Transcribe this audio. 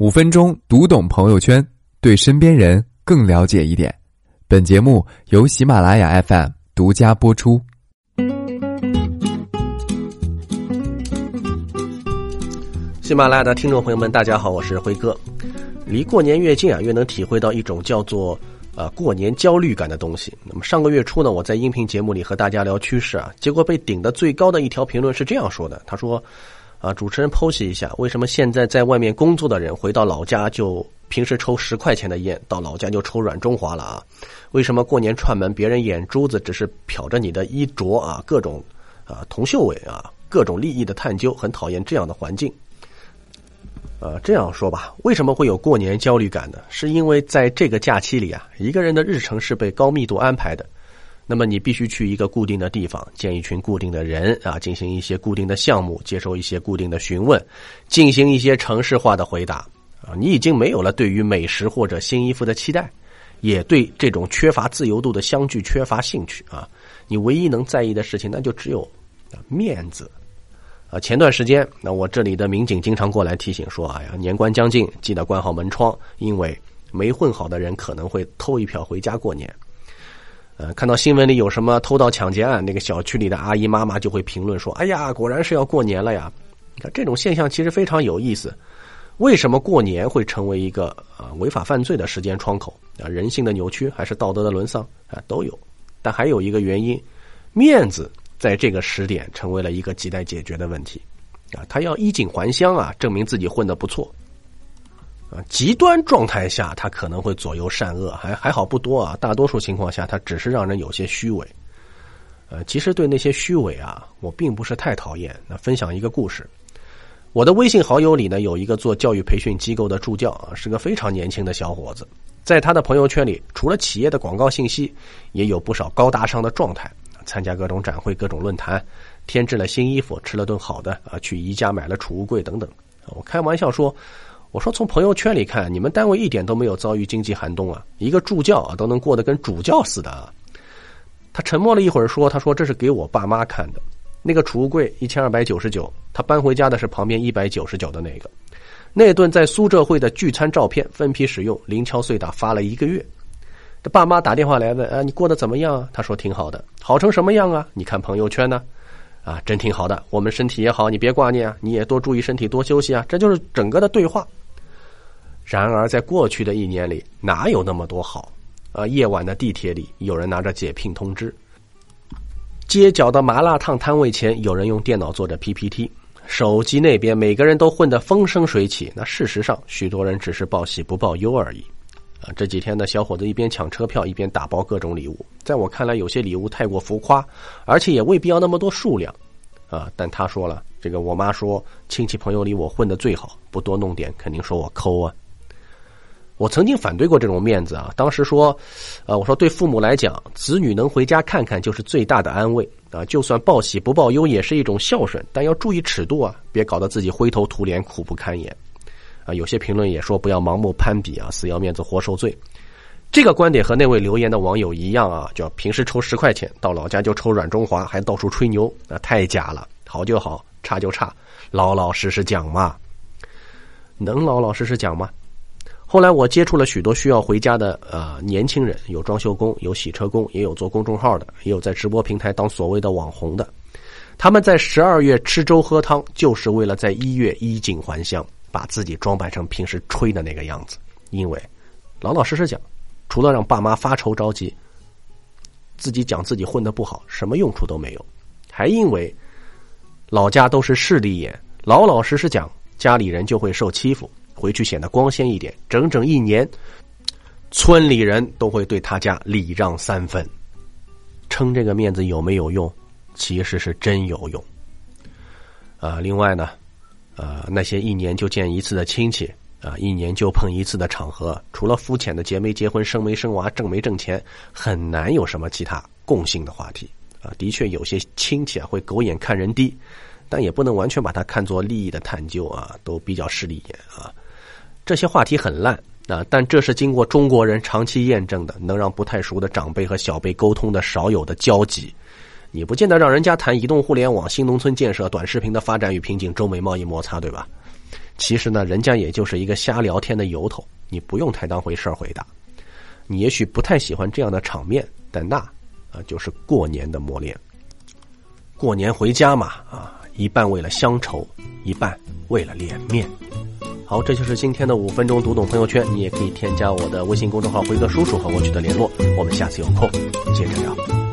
五分钟读懂朋友圈，对身边人更了解一点。本节目由喜马拉雅 FM 独家播出。喜马拉雅的听众朋友们，大家好，我是辉哥。离过年越近啊，越能体会到一种叫做呃过年焦虑感的东西。那么上个月初呢，我在音频节目里和大家聊趋势啊，结果被顶的最高的一条评论是这样说的：他说。啊，主持人剖析一下，为什么现在在外面工作的人回到老家就平时抽十块钱的烟，到老家就抽软中华了啊？为什么过年串门，别人眼珠子只是瞟着你的衣着啊？各种啊铜臭味啊，各种利益的探究，很讨厌这样的环境。呃，这样说吧，为什么会有过年焦虑感呢？是因为在这个假期里啊，一个人的日程是被高密度安排的。那么你必须去一个固定的地方，见一群固定的人啊，进行一些固定的项目，接受一些固定的询问，进行一些城市化的回答啊。你已经没有了对于美食或者新衣服的期待，也对这种缺乏自由度的相聚缺乏兴趣啊。你唯一能在意的事情，那就只有面子啊。前段时间，那我这里的民警经常过来提醒说：“哎呀，年关将近，记得关好门窗，因为没混好的人可能会偷一票回家过年。”呃，看到新闻里有什么偷盗抢劫案，那个小区里的阿姨妈妈就会评论说：“哎呀，果然是要过年了呀！”你看这种现象其实非常有意思。为什么过年会成为一个啊违法犯罪的时间窗口啊？人性的扭曲还是道德的沦丧啊都有。但还有一个原因，面子在这个时点成为了一个亟待解决的问题啊！他要衣锦还乡啊，证明自己混得不错。啊，极端状态下，他可能会左右善恶，还还好不多啊。大多数情况下，他只是让人有些虚伪。呃，其实对那些虚伪啊，我并不是太讨厌。那分享一个故事，我的微信好友里呢，有一个做教育培训机构的助教啊，是个非常年轻的小伙子。在他的朋友圈里，除了企业的广告信息，也有不少高大上的状态，参加各种展会、各种论坛，添置了新衣服，吃了顿好的啊，去宜家买了储物柜等等。我开玩笑说。我说，从朋友圈里看，你们单位一点都没有遭遇经济寒冬啊！一个助教啊，都能过得跟主教似的啊！他沉默了一会儿，说：“他说这是给我爸妈看的，那个储物柜一千二百九十九，他搬回家的是旁边一百九十九的那个。那顿在苏浙会的聚餐照片分批使用，零敲碎打发了一个月。这爸妈打电话来问：啊，你过得怎么样啊？他说挺好的，好成什么样啊？你看朋友圈呢？”啊，真挺好的，我们身体也好，你别挂念啊，你也多注意身体，多休息啊，这就是整个的对话。然而，在过去的一年里，哪有那么多好？啊，夜晚的地铁里，有人拿着解聘通知；街角的麻辣烫摊位前，有人用电脑做着 PPT；手机那边，每个人都混得风生水起。那事实上，许多人只是报喜不报忧而已。啊，这几天呢，小伙子一边抢车票，一边打包各种礼物。在我看来，有些礼物太过浮夸，而且也未必要那么多数量。啊，但他说了，这个我妈说，亲戚朋友里我混的最好，不多弄点，肯定说我抠啊。我曾经反对过这种面子啊，当时说，呃，我说对父母来讲，子女能回家看看就是最大的安慰啊，就算报喜不报忧也是一种孝顺，但要注意尺度啊，别搞得自己灰头土脸、苦不堪言。啊，有些评论也说不要盲目攀比啊，死要面子活受罪。这个观点和那位留言的网友一样啊，叫平时抽十块钱，到老家就抽软中华，还到处吹牛，啊，太假了。好就好，差就差，老老实实讲嘛。能老老实实讲吗？后来我接触了许多需要回家的呃年轻人，有装修工，有洗车工，也有做公众号的，也有在直播平台当所谓的网红的。他们在十二月吃粥喝汤，就是为了在一月衣锦还乡。把自己装扮成平时吹的那个样子，因为老老实实讲，除了让爸妈发愁着急，自己讲自己混的不好，什么用处都没有。还因为老家都是势利眼，老老实实讲，家里人就会受欺负，回去显得光鲜一点。整整一年，村里人都会对他家礼让三分，撑这个面子有没有用？其实是真有用。啊，另外呢。呃，那些一年就见一次的亲戚啊，一年就碰一次的场合，除了肤浅的结没结婚、生没生娃、挣没挣钱，很难有什么其他共性的话题啊。的确，有些亲戚啊会狗眼看人低，但也不能完全把它看作利益的探究啊，都比较势利眼啊。这些话题很烂啊，但这是经过中国人长期验证的，能让不太熟的长辈和小辈沟通的少有的交集。你不见得让人家谈移动互联网、新农村建设、短视频的发展与瓶颈、中美贸易摩擦，对吧？其实呢，人家也就是一个瞎聊天的由头，你不用太当回事儿回答。你也许不太喜欢这样的场面，但那啊就是过年的磨练。过年回家嘛，啊，一半为了乡愁，一半为了脸面。好，这就是今天的五分钟读懂朋友圈。你也可以添加我的微信公众号“辉哥叔叔”和我取得联络。我们下次有空接着聊。